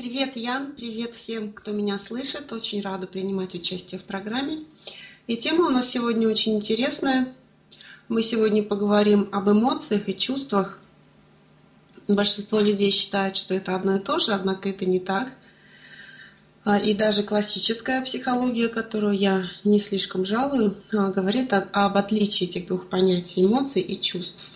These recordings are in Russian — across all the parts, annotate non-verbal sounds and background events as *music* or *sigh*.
Привет, Ян, привет всем, кто меня слышит. Очень рада принимать участие в программе. И тема у нас сегодня очень интересная. Мы сегодня поговорим об эмоциях и чувствах. Большинство людей считают, что это одно и то же, однако это не так. А, и даже классическая психология, которую я не слишком жалую, а, говорит об отличии этих двух понятий эмоций и чувств.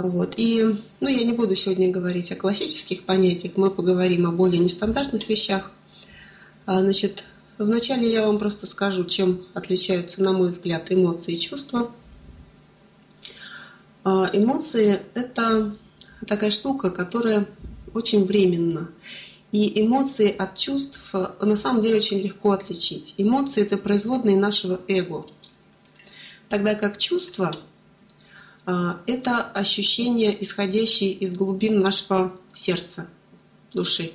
Вот. И ну, я не буду сегодня говорить о классических понятиях, мы поговорим о более нестандартных вещах. А, значит, вначале я вам просто скажу, чем отличаются, на мой взгляд, эмоции и чувства. А, эмоции – это такая штука, которая очень временна. И эмоции от чувств на самом деле очень легко отличить. Эмоции – это производные нашего эго. Тогда как чувства это ощущения, исходящие из глубин нашего сердца, души.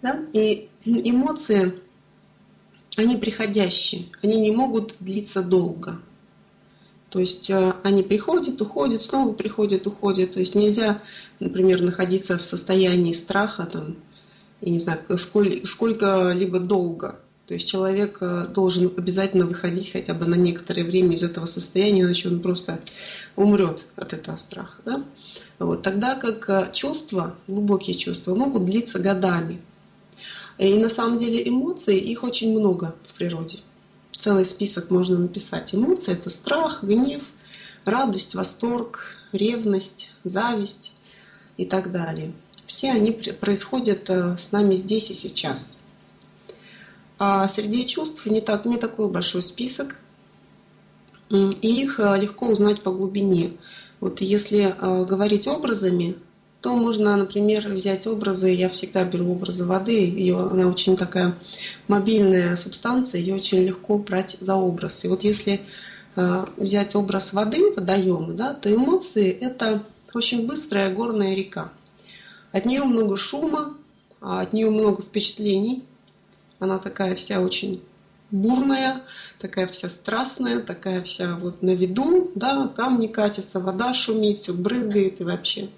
Да? И эмоции, они приходящие, они не могут длиться долго. То есть а, они приходят, уходят, снова приходят, уходят. То есть нельзя, например, находиться в состоянии страха, там, я не знаю, сколь, сколько-либо долго. То есть человек э, должен обязательно выходить хотя бы на некоторое время из этого состояния, иначе он просто умрет от этого страха. Да? Вот. Тогда как э, чувства, глубокие чувства, могут длиться годами. И на самом деле эмоции, их очень много в природе. Целый список можно написать. Эмоции – это страх, гнев, радость, восторг, ревность, зависть и так далее. Все они происходят э, с нами здесь и сейчас – а среди чувств не, так, не такой большой список, и их э, легко узнать по глубине. Вот если э, говорить образами, то можно, например, взять образы, я всегда беру образы воды, ее, она очень такая мобильная субстанция, ее очень легко брать за образ. И вот если э, взять образ воды, водоема, да, то эмоции – это очень быстрая горная река. От нее много шума, а от нее много впечатлений – она такая вся очень бурная, такая вся страстная, такая вся вот на виду, да, камни катятся, вода шумит, все брызгает и вообще.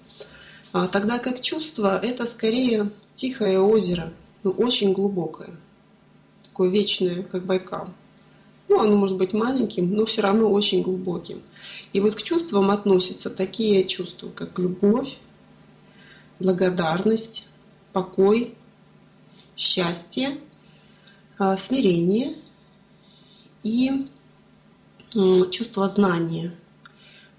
А тогда как чувство это скорее тихое озеро, но очень глубокое, такое вечное, как Байкал. Ну, оно может быть маленьким, но все равно очень глубоким. И вот к чувствам относятся такие чувства, как любовь, благодарность, покой, счастье – смирение и чувство знания.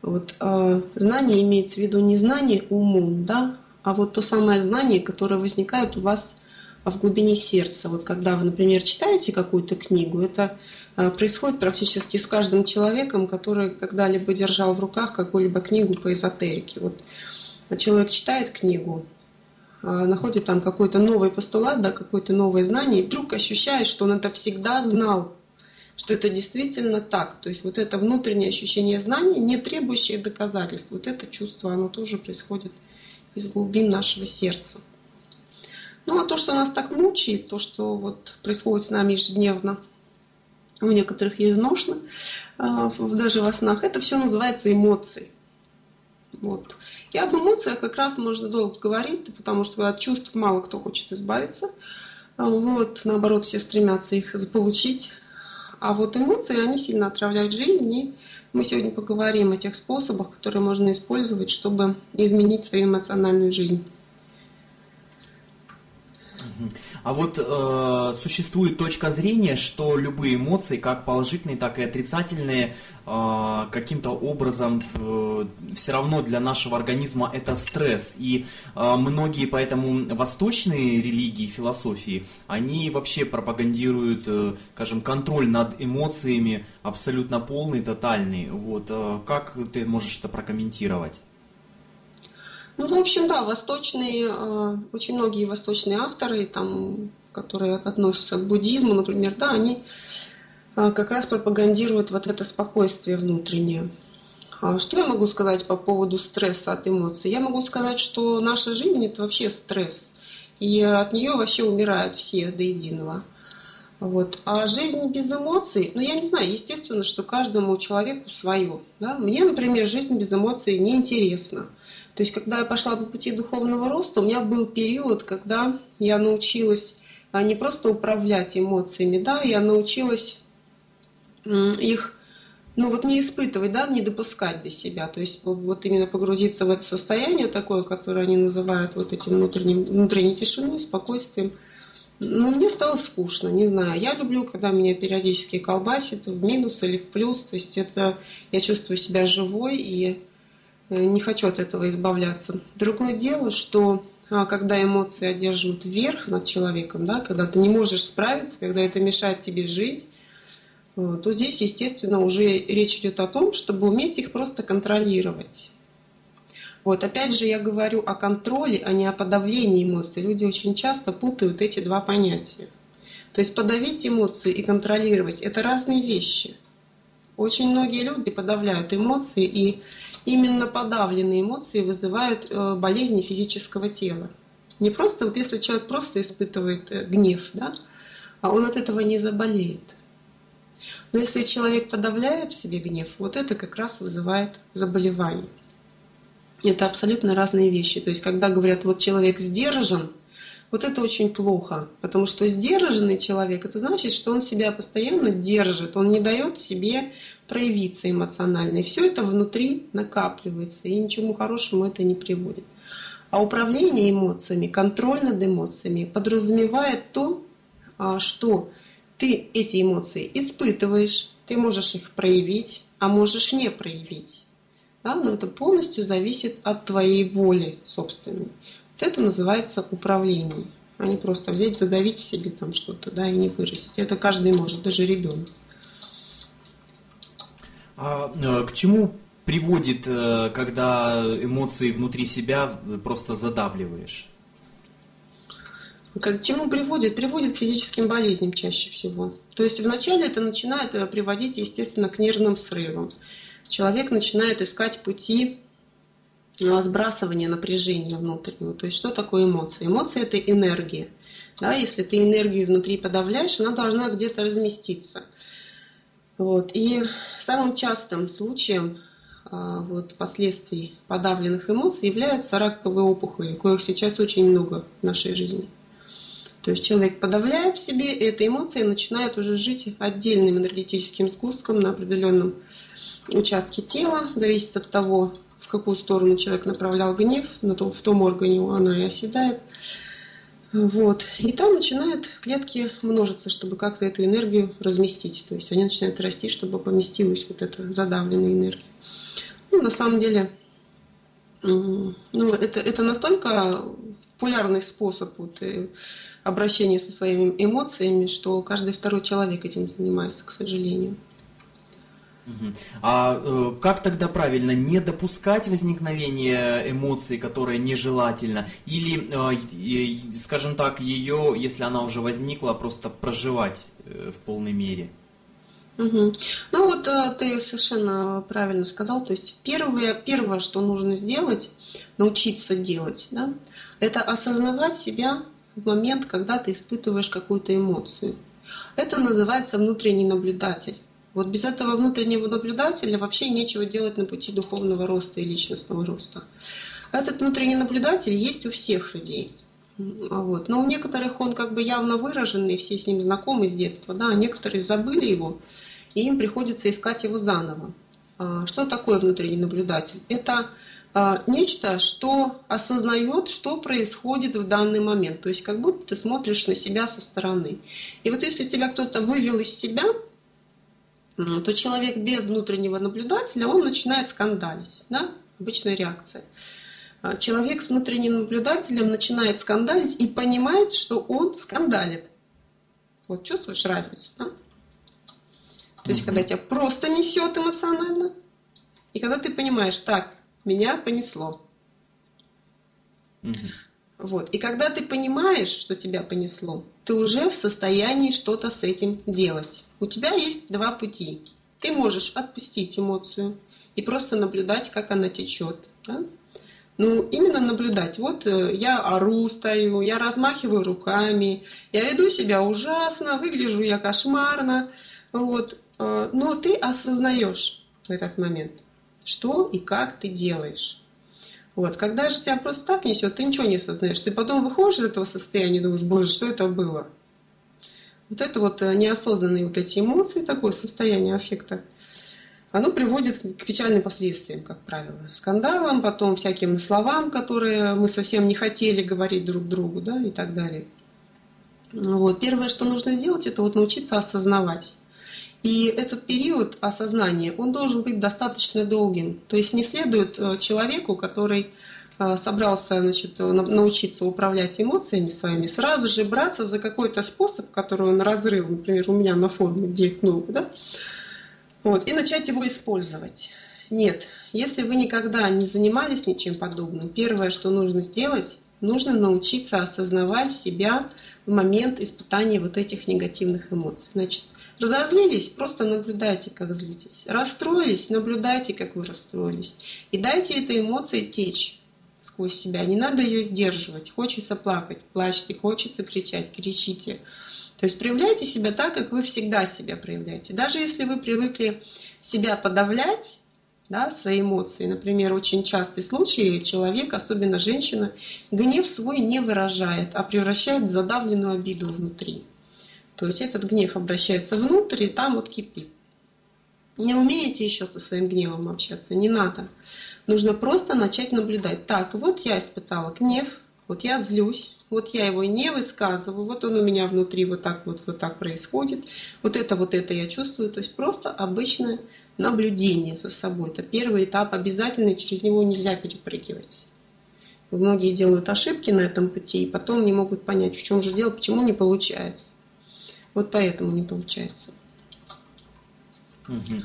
Вот, э, знание имеется в виду не знание умом, да, а вот то самое знание, которое возникает у вас в глубине сердца. Вот когда вы, например, читаете какую-то книгу, это э, происходит практически с каждым человеком, который когда-либо держал в руках какую-либо книгу по эзотерике. Вот человек читает книгу, находит там какой-то новый постулат, да, какое-то новое знание, и вдруг ощущает, что он это всегда знал, что это действительно так. То есть вот это внутреннее ощущение знания, не требующее доказательств, вот это чувство, оно тоже происходит из глубин нашего сердца. Ну а то, что нас так мучает, то, что вот происходит с нами ежедневно, у некоторых есть ношно, а, даже во снах, это все называется эмоции. Вот. И об эмоциях как раз можно долго говорить, потому что от чувств мало кто хочет избавиться. Вот, наоборот, все стремятся их заполучить. А вот эмоции, они сильно отравляют жизнь, и мы сегодня поговорим о тех способах, которые можно использовать, чтобы изменить свою эмоциональную жизнь. А вот э, существует точка зрения, что любые эмоции, как положительные, так и отрицательные, э, каким-то образом э, все равно для нашего организма это стресс. И э, многие поэтому восточные религии, философии, они вообще пропагандируют, э, скажем, контроль над эмоциями абсолютно полный, тотальный. Вот, э, как ты можешь это прокомментировать? Ну, в общем, да, восточные, э, очень многие восточные авторы, там, которые относятся к буддизму, например, да, они э, как раз пропагандируют вот это спокойствие внутреннее. А что я могу сказать по поводу стресса от эмоций? Я могу сказать, что наша жизнь это вообще стресс, и от нее вообще умирают все до единого. Вот. А жизнь без эмоций, ну я не знаю, естественно, что каждому человеку свое. Да? Мне, например, жизнь без эмоций неинтересна. То есть, когда я пошла по пути духовного роста, у меня был период, когда я научилась а, не просто управлять эмоциями, да, я научилась их ну вот не испытывать, да, не допускать до себя, то есть вот именно погрузиться в это состояние такое, которое они называют вот этим внутренним, внутренней тишиной, спокойствием. Ну, мне стало скучно, не знаю. Я люблю, когда меня периодически колбасит в минус или в плюс, то есть это я чувствую себя живой и не хочу от этого избавляться. Другое дело, что а, когда эмоции одерживают верх над человеком, да, когда ты не можешь справиться, когда это мешает тебе жить, Э, то здесь, естественно, уже речь идет о том, чтобы уметь их просто контролировать. Вот, опять же, я говорю о контроле, а не о подавлении эмоций. Люди очень часто путают эти два понятия. То есть подавить эмоции и контролировать – это разные вещи. Очень многие люди подавляют эмоции, и именно подавленные эмоции вызывают э, болезни физического тела. Не просто, вот если человек просто испытывает э, гнев, да, а он от этого не заболеет. Но если человек подавляет в себе гнев, вот это как раз вызывает заболевание. Это абсолютно разные вещи. То есть, когда говорят, вот человек сдержан, вот это очень плохо, потому что сдержанный человек, это значит, что он себя постоянно держит, он не дает себе проявиться эмоционально. И все это внутри накапливается, и ничему хорошему это не приводит. А управление эмоциями, контроль над эмоциями подразумевает то, а, что ты эти эмоции испытываешь, ты можешь их проявить, а можешь не проявить. Да? Но это полностью зависит от твоей воли собственной. Вот это называется управление, а не просто взять, задавить в себе там что-то, да, и не выразить. Это каждый может, даже ребенок. А э, к чему приводит, э, когда эмоции внутри себя просто задавливаешь? К чему приводит? Приводит к физическим болезням чаще всего. То есть вначале это начинает э, приводить, естественно, к нервным срывам. Человек начинает искать пути сбрасывания напряжения внутреннего. То есть что такое эмоции? Эмоции – это энергия. Да, если ты энергию внутри подавляешь, она должна где-то разместиться. Вот. И самым частым случаем а, вот, последствий подавленных эмоций являются раковые опухоли, коих сейчас очень много в нашей жизни. То есть человек подавляет в себе, и эта эмоция начинает уже жить отдельным энергетическим сгустком на определенном участке тела, зависит от того, какую сторону человек направлял гнев, на том, в том органе она и оседает. Вот. И там начинают клетки множиться, чтобы как-то эту энергию разместить. То есть они начинают расти, чтобы поместилась вот эта задавленная энергия. Ну, на самом деле, ну, это, это настолько популярный способ вот, э, обращения со своими эмоциями, что каждый второй человек этим занимается, к сожалению. А э, как тогда правильно не допускать возникновения эмоций, которые нежелательно, или, э, скажем так, ее, если она уже возникла, просто проживать э, в полной мере? Угу. Ну вот ты совершенно правильно сказал. То есть первое, первое, что нужно сделать, научиться делать, да, это осознавать себя в момент, когда ты испытываешь какую-то эмоцию. Это называется внутренний наблюдатель. Вот без этого внутреннего наблюдателя вообще нечего делать на пути духовного роста и личностного роста. Этот внутренний наблюдатель есть у всех людей. Вот. Но у некоторых он как бы явно выраженный, все с ним знакомы с детства, да, а некоторые забыли его, и им приходится искать его заново. А что такое внутренний наблюдатель? Это а, нечто, что осознает, что происходит в данный момент. То есть как будто ты смотришь на себя со стороны. И вот если тебя кто-то вывел из себя, то человек без внутреннего наблюдателя, он начинает скандалить. Да? Обычная реакция. А, человек с внутренним наблюдателем начинает скандалить и понимает, что он скандалит. Вот чувствуешь разницу, да? То есть, когда тебя просто несет эмоционально, и когда ты понимаешь, так, меня понесло. Угу. Вот. И когда ты понимаешь, что тебя понесло, ты уже в состоянии что-то с этим делать. У тебя есть два пути. Ты можешь отпустить эмоцию и просто наблюдать, как она течет. Да? Ну, именно наблюдать. Вот э, я ору, стою, я размахиваю руками, я веду себя ужасно, выгляжу я кошмарно. Вот. Э, но ты осознаешь в этот момент – что и как ты делаешь. Вот. Когда же тебя просто так несет, ты ничего не осознаешь. Ты потом выходишь из этого состояния и думаешь, боже, что это было? Вот это вот э, неосознанные вот эти эмоции, такое состояние аффекта, оно приводит к печальным последствиям, как правило. Скандалам, потом всяким словам, которые мы совсем не хотели говорить друг другу, да, и так далее. Вот. Первое, что нужно сделать, это вот научиться осознавать. И этот период осознания, он должен быть достаточно долгим. То есть не следует э, человеку, который собрался значит, научиться управлять эмоциями своими, сразу же браться за какой-то способ, который он разрыл, например, у меня на форуме, где их много, да, вот, и начать его использовать. Нет, если вы никогда не занимались ничем подобным, первое, что нужно сделать, нужно научиться осознавать себя в момент испытания вот этих негативных эмоций. Значит, Разозлились, просто наблюдайте, как злитесь. Расстроились, наблюдайте, как вы расстроились. И дайте этой эмоции течь сквозь себя. Не надо ее сдерживать. Хочется плакать, плачьте, хочется кричать, кричите. То есть проявляйте себя так, как вы всегда себя проявляете. Даже если вы привыкли себя подавлять, да, свои эмоции. Например, очень частый случай, человек, особенно женщина, гнев свой не выражает, а превращает в задавленную обиду внутри. То есть этот гнев обращается внутрь и там вот кипит. Не умеете еще со своим гневом общаться, не надо. Нужно просто начать наблюдать. Так, вот я испытала гнев, вот я злюсь, вот я его не высказываю, вот он у меня внутри вот так вот, вот так происходит, вот это, вот это я чувствую. То есть просто обычное наблюдение за собой. Это первый этап обязательный, через него нельзя перепрыгивать. Многие делают ошибки на этом пути и потом не могут понять, в чем же дело, почему не получается. Вот поэтому не получается. Угу.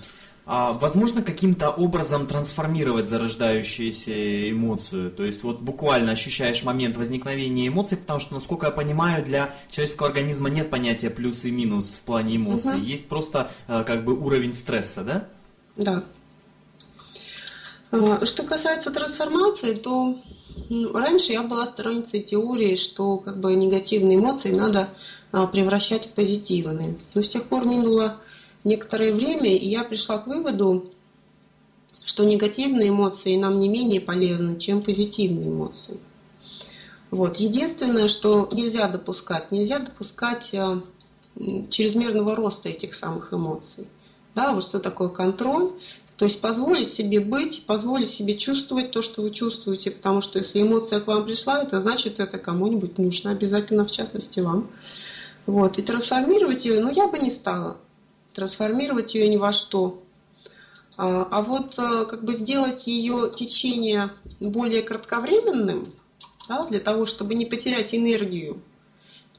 А возможно каким-то образом трансформировать зарождающуюся эмоцию? То есть вот буквально ощущаешь момент возникновения эмоций, потому что, насколько я понимаю, для человеческого организма нет понятия плюс и минус в плане эмоций. Угу. Есть просто э, как бы уровень стресса, да? Да. А, что касается трансформации, то раньше я была сторонницей теории, что как бы негативные эмоции надо а, превращать в позитивные. Но с тех пор минуло некоторое время, и я пришла к выводу, что негативные эмоции нам не менее полезны, чем позитивные эмоции. Вот. Единственное, что нельзя допускать, нельзя допускать а, чрезмерного роста этих самых эмоций. Да, вот что такое контроль, то есть позволить себе быть, позволить себе чувствовать то, что вы чувствуете, потому что если эмоция к вам пришла, это значит, это кому-нибудь нужно, обязательно, в частности, вам. Вот. И трансформировать ее, ну, я бы не стала. Трансформировать ее ни во что. А, а вот э, как бы сделать ее течение более кратковременным, да, для того, чтобы не потерять энергию,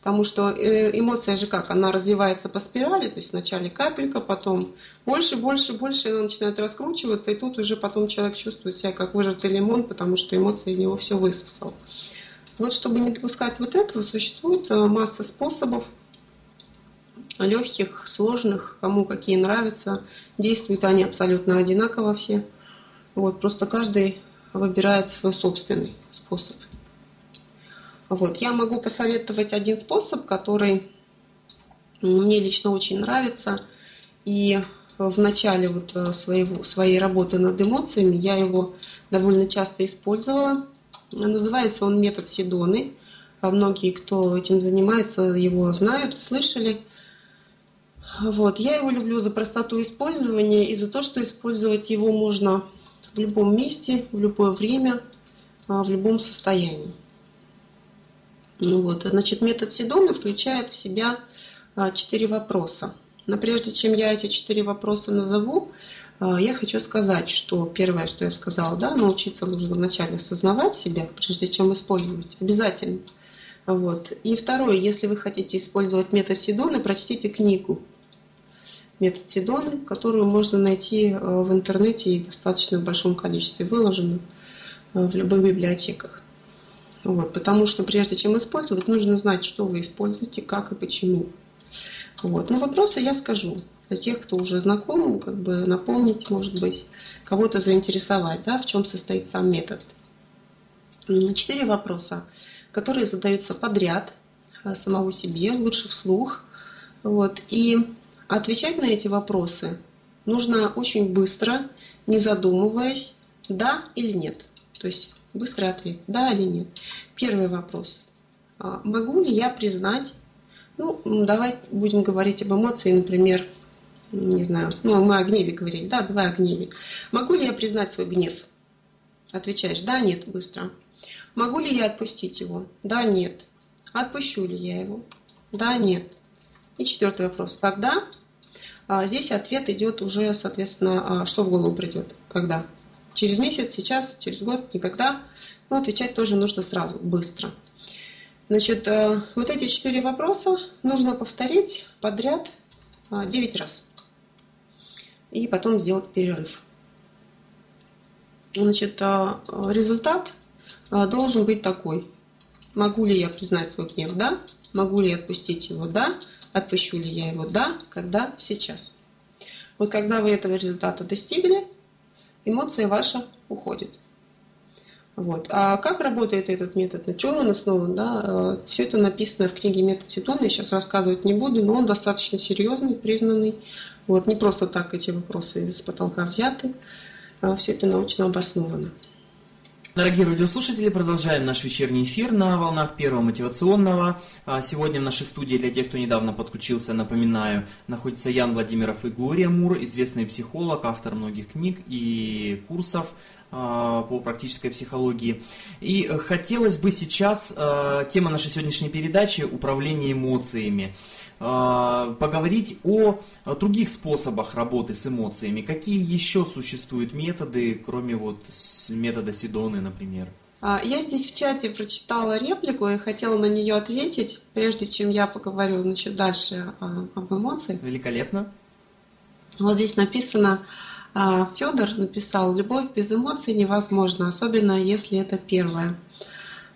Потому что э, эмоция же как, она развивается по спирали, то есть вначале капелька, потом больше, больше, больше, она начинает раскручиваться, и тут уже потом человек чувствует себя как выжатый лимон, потому что эмоция из него все высосала. Вот чтобы не допускать вот этого, существует э, масса способов, легких, сложных, кому какие нравятся. Действуют они абсолютно одинаково все. Вот, просто каждый выбирает свой собственный способ. Вот. Я могу посоветовать один способ, который мне лично очень нравится. И в начале вот э, своего, своей работы над эмоциями я его довольно часто использовала. Называется он метод Сидоны. Многие, кто этим занимается, его знают, слышали. Вот. Я его люблю за простоту использования и за то, что использовать его можно в любом месте, в любое время, а, в любом состоянии. Ну вот, значит, метод Сидона включает в себя а, четыре вопроса. Но прежде чем я эти четыре вопроса назову, а, я хочу сказать, что первое, что я сказала, да, научиться нужно вначале осознавать себя, прежде чем использовать. Обязательно. Вот. И второе, если вы хотите использовать метод Сидона, прочтите книгу метод Сидона, которую можно найти а, в интернете и достаточно в большом количестве выложено в любых библиотеках. Вот, потому что прежде чем использовать, нужно знать, что вы используете, как и почему. Вот. Но вопросы я скажу. Для тех, кто уже знаком, как бы наполнить, может быть, кого-то заинтересовать, да, в чем состоит сам метод. Четыре вопроса, которые задаются подряд а, самого себе, лучше вслух. Вот. И отвечать на эти вопросы нужно очень быстро, не задумываясь, да или нет. То есть Быстрый ответ. Да или нет. Первый вопрос. А, могу ли я признать, ну, давай будем говорить об эмоции, например, не знаю, ну, мы о гневе говорили, да, давай о гневе. Могу ли я признать свой гнев? Отвечаешь, да, нет, быстро. Могу ли я отпустить его? Да, нет. Отпущу ли я его? Да, нет. И четвертый вопрос. Когда? А здесь ответ идет уже, соответственно, а что в голову придет. Когда? Через месяц, сейчас, через год, никогда. Но отвечать тоже нужно сразу, быстро. Значит, э, вот эти четыре вопроса нужно повторить подряд 9 а, раз. И потом сделать перерыв. Значит, результат должен быть такой. Могу ли я признать свой гнев? Да. Могу ли я отпустить его? Да. Отпущу ли я его? Да. Когда? Сейчас. Вот когда вы этого результата достигли, эмоция ваша уходит. Вот. А как работает этот метод, на чем он основан? Да? Э, Все это написано в книге «Метод Ситона», я сейчас рассказывать не буду, но он достаточно серьезный, признанный. Вот. Не просто так эти вопросы из потолка взяты, а все это научно обосновано. Дорогие радиослушатели, продолжаем наш вечерний эфир на волнах первого мотивационного. А сегодня в нашей студии, для тех, кто недавно подключился, напоминаю, находится Ян Владимиров и Глория Мур, известный психолог, автор многих книг и курсов а, по практической психологии. И хотелось бы сейчас, а, тема нашей сегодняшней передачи – управление эмоциями. А, поговорить о других способах работы с эмоциями. Какие еще существуют методы, кроме вот метода Сидоны, например? А, я здесь в чате прочитала реплику и хотела на нее ответить, прежде чем я поговорю значит, дальше об эмоциях. Великолепно. Вот здесь написано, а, Федор написал, любовь без эмоций невозможна, особенно если это первое.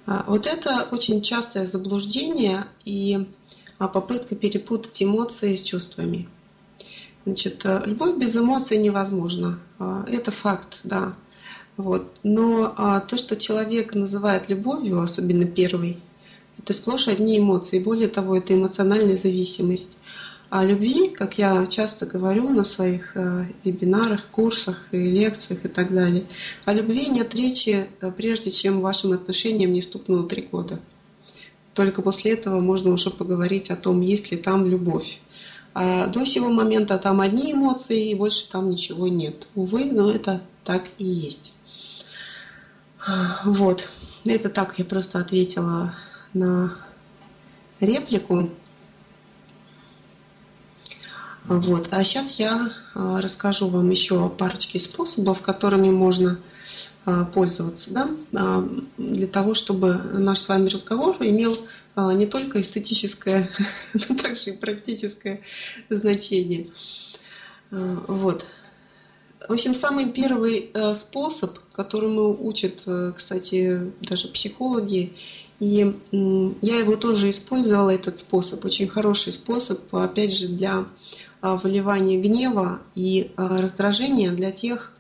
Вот это очень частое заблуждение, и а попытка перепутать эмоции с чувствами. Значит, э, любовь без эмоций невозможна. А, это факт, да. Вот. Но а, то, что человек называет любовью, особенно первый, это сплошь одни эмоции. Более того, это эмоциональная зависимость. А любви, как я часто говорю на своих э, вебинарах, курсах и лекциях и так далее, о любви нет речи, э, прежде чем вашим отношениям не стукнуло три года. Только после этого можно уже поговорить о том, есть ли там любовь. А до сего момента там одни эмоции, и больше там ничего нет. Увы, но это так и есть. Вот. Это так, я просто ответила на реплику. Вот. А сейчас я а, расскажу вам еще о парочке способов, которыми можно пользоваться, да, а, для того, чтобы наш с вами разговор имел а, не только эстетическое, *laughs* но также и практическое значение. Вот. В общем, самый первый э, способ, которому учат, э, кстати, даже психологи, и я его тоже использовала, этот способ, очень хороший способ, опять же, для выливания гнева и раздражения для тех,